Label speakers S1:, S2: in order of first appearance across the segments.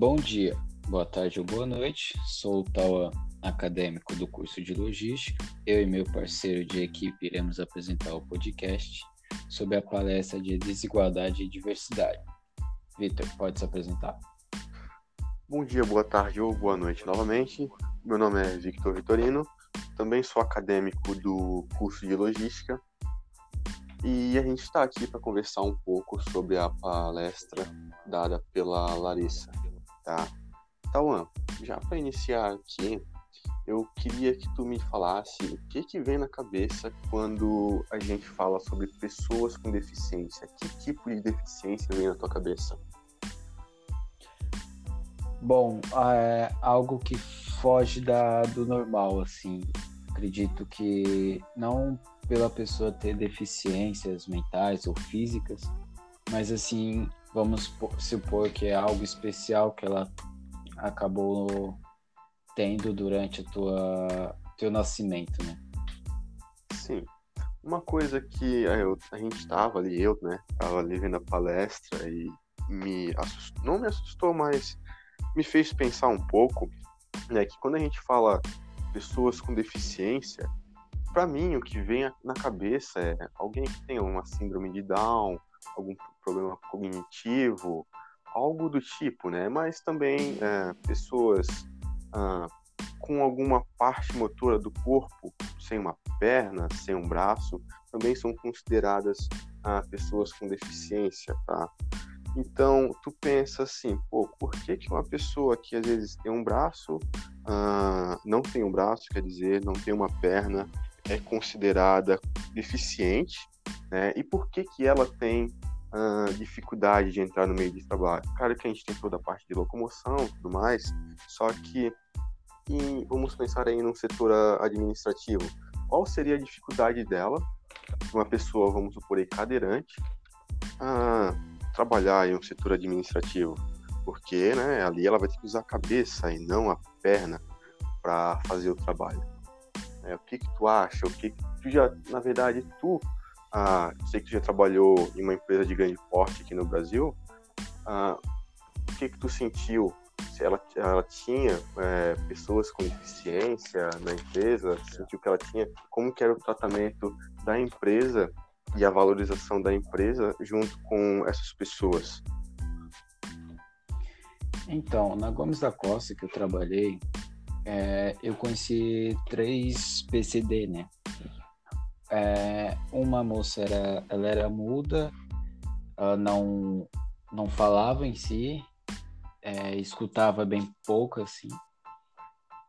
S1: Bom dia, boa tarde ou boa noite. Sou o Tauan, acadêmico do curso de Logística. Eu e meu parceiro de equipe iremos apresentar o podcast sobre a palestra de Desigualdade e Diversidade. Vitor, pode se apresentar?
S2: Bom dia, boa tarde ou boa noite novamente. Meu nome é Victor Vitorino, também sou acadêmico do curso de Logística e a gente está aqui para conversar um pouco sobre a palestra dada pela Larissa tá? Tauan, já para iniciar aqui, eu queria que tu me falasse o que que vem na cabeça quando a gente fala sobre pessoas com deficiência. Que tipo de deficiência vem na tua cabeça?
S1: Bom, é algo que foge da, do normal, assim. Acredito que não pela pessoa ter deficiências mentais ou físicas, mas assim vamos supor que é algo especial que ela acabou tendo durante a tua teu nascimento, né?
S2: Sim. Uma coisa que eu, a gente estava ali, eu, né, estava ali vendo a palestra e me assustou, não me assustou, mas me fez pensar um pouco, né, que quando a gente fala pessoas com deficiência, para mim o que vem na cabeça é alguém que tem uma síndrome de Down, algum problema cognitivo, algo do tipo, né? Mas também é, pessoas ah, com alguma parte motora do corpo, sem uma perna, sem um braço, também são consideradas ah, pessoas com deficiência, tá? Então, tu pensa assim, pô, por que, que uma pessoa que às vezes tem um braço, ah, não tem um braço, quer dizer, não tem uma perna, é considerada deficiente, né? E por que que ela tem uh, dificuldade de entrar no meio de trabalho? Claro que a gente tem toda a parte de locomoção e tudo mais, só que e vamos pensar aí num setor administrativo. Qual seria a dificuldade dela, uma pessoa, vamos supor aí, cadeirante, a trabalhar em um setor administrativo? Porque né, ali ela vai ter que usar a cabeça e não a perna para fazer o trabalho. É, o que, que tu acha? O que, que tu já, na verdade, tu ah, sei que tu já trabalhou em uma empresa de grande porte aqui no Brasil. Ah, o que que tu sentiu? Se ela, ela tinha é, pessoas com deficiência na empresa, sentiu que ela tinha, como que era o tratamento da empresa e a valorização da empresa junto com essas pessoas?
S1: Então, na Gomes da Costa que eu trabalhei, é, eu conheci três PCD, né? É, uma moça era, ela era muda, ela não, não falava em si, é, escutava bem pouco assim.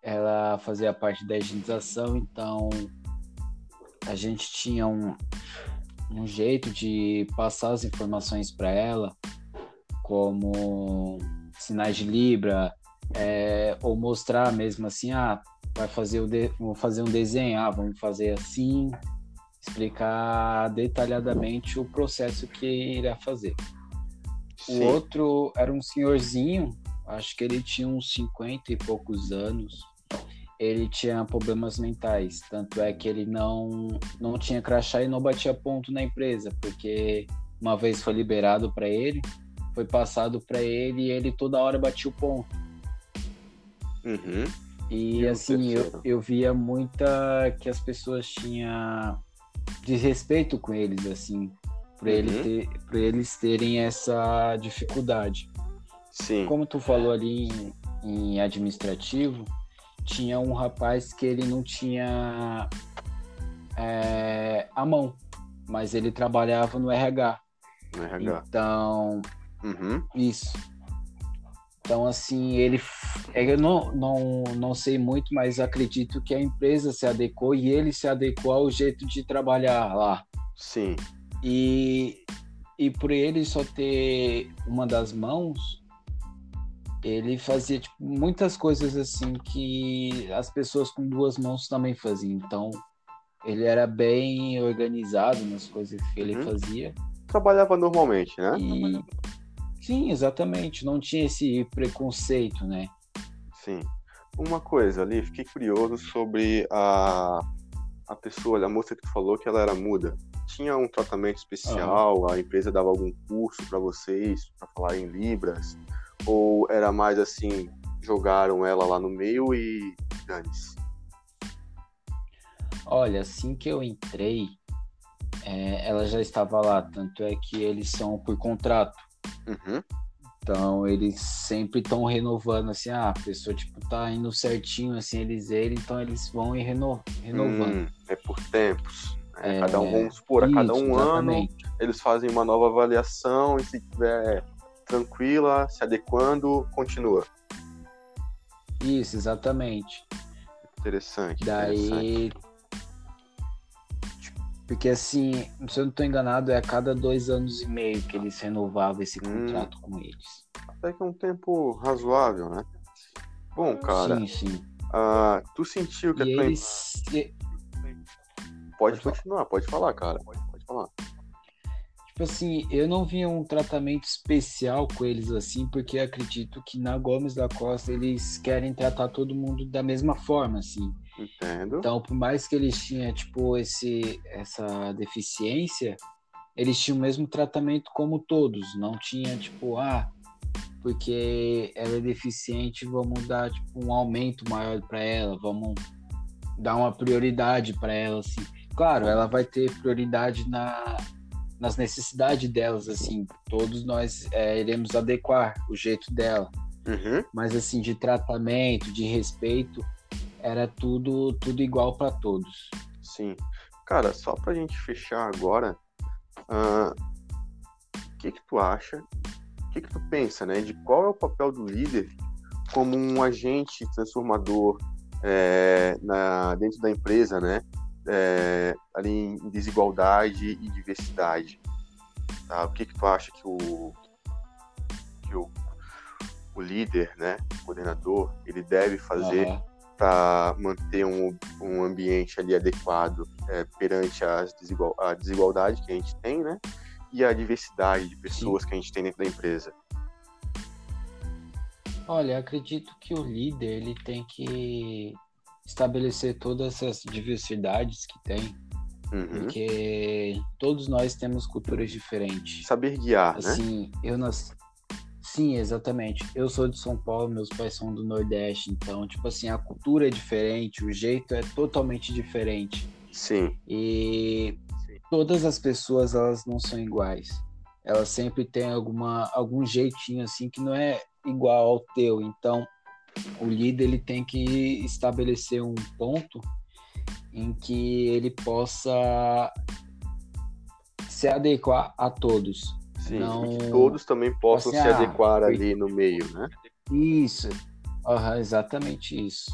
S1: Ela fazia parte da higienização, então a gente tinha um, um jeito de passar as informações para ela, como sinais de Libra, é, ou mostrar mesmo assim, ah, vai fazer o de, vou fazer um desenho, ah, vamos fazer assim, explicar detalhadamente o processo que irá fazer. Sim. O outro era um senhorzinho, acho que ele tinha uns 50 e poucos anos. Ele tinha problemas mentais, tanto é que ele não não tinha crachá e não batia ponto na empresa, porque uma vez foi liberado para ele, foi passado para ele e ele toda hora batia o ponto.
S2: Uhum.
S1: E, e assim, eu, eu via muita que as pessoas tinham desrespeito com eles, assim, por, uhum. ele ter, por eles terem essa dificuldade.
S2: Sim.
S1: Como tu falou ali em, em administrativo, tinha um rapaz que ele não tinha é, a mão, mas ele trabalhava no RH.
S2: No RH.
S1: Então,
S2: uhum.
S1: isso. Então, assim, ele. É, eu não, não, não sei muito, mas acredito que a empresa se adequou e ele se adequou ao jeito de trabalhar lá.
S2: Sim.
S1: E, e por ele só ter uma das mãos, ele fazia tipo, muitas coisas assim que as pessoas com duas mãos também faziam. Então, ele era bem organizado nas coisas que ele uhum. fazia.
S2: Trabalhava normalmente, né?
S1: E, Sim, exatamente. Não tinha esse preconceito, né?
S2: Sim. Uma coisa ali, fiquei curioso sobre a, a pessoa, a moça que tu falou que ela era muda. Tinha um tratamento especial? Uhum. A empresa dava algum curso para vocês para falar em libras? Ou era mais assim, jogaram ela lá no meio e dane-se?
S1: Olha, assim que eu entrei, é, ela já estava lá, tanto é que eles são por contrato.
S2: Uhum.
S1: Então eles sempre estão renovando assim, ah, a pessoa tipo tá indo certinho assim, eles ele, então eles vão e reno, renovando. Hum,
S2: é por tempos. É, cada um, vamos supor, a cada um exatamente. ano eles fazem uma nova avaliação e se tiver tranquila, se adequando, continua.
S1: Isso, exatamente.
S2: Interessante.
S1: Daí
S2: interessante.
S1: Porque assim, se eu não estou enganado, é a cada dois anos e meio que eles renovavam esse hum. contrato hum, com eles.
S2: Até que é um tempo razoável, né? Bom, cara.
S1: Sim, sim.
S2: Uh, tu sentiu que
S1: e a tua. Eles...
S2: Pode, pode continuar, pode falar, cara. Pode.
S1: Tipo assim, eu não vi um tratamento especial com eles assim, porque acredito que na Gomes da Costa eles querem tratar todo mundo da mesma forma, assim.
S2: Entendo.
S1: Então, por mais que eles tinham, tipo, esse, essa deficiência, eles tinham o mesmo tratamento como todos. Não tinha, tipo, ah, porque ela é deficiente, vamos dar, tipo, um aumento maior para ela, vamos dar uma prioridade para ela, assim. Claro, ela vai ter prioridade na, nas necessidades delas, assim. Todos nós é, iremos adequar o jeito dela.
S2: Uhum.
S1: Mas, assim, de tratamento, de respeito, era tudo tudo igual para todos.
S2: Sim. Cara, só pra gente fechar agora, o uh, que que tu acha, o que que tu pensa, né, de qual é o papel do líder como um agente transformador é, na, dentro da empresa, né, é, ali em desigualdade e diversidade. Tá? O que que tu acha que o, que o, o líder, né, o coordenador, ele deve fazer uhum para manter um, um ambiente ali adequado é, perante as desigual, a desigualdade que a gente tem, né? E a diversidade de pessoas Sim. que a gente tem dentro da empresa.
S1: Olha, acredito que o líder ele tem que estabelecer todas essas diversidades que tem, uhum. porque todos nós temos culturas diferentes.
S2: Saber guiar,
S1: assim, né? Assim, eu nasci, Sim, exatamente. Eu sou de São Paulo, meus pais são do Nordeste, então, tipo assim, a cultura é diferente, o jeito é totalmente diferente.
S2: Sim.
S1: E todas as pessoas, elas não são iguais. Elas sempre têm alguma, algum jeitinho, assim, que não é igual ao teu. Então, o líder, ele tem que estabelecer um ponto em que ele possa se adequar a todos.
S2: Sim, não... que todos também possam assim, se ah, adequar ali no meio, né?
S1: Isso, uhum, exatamente isso.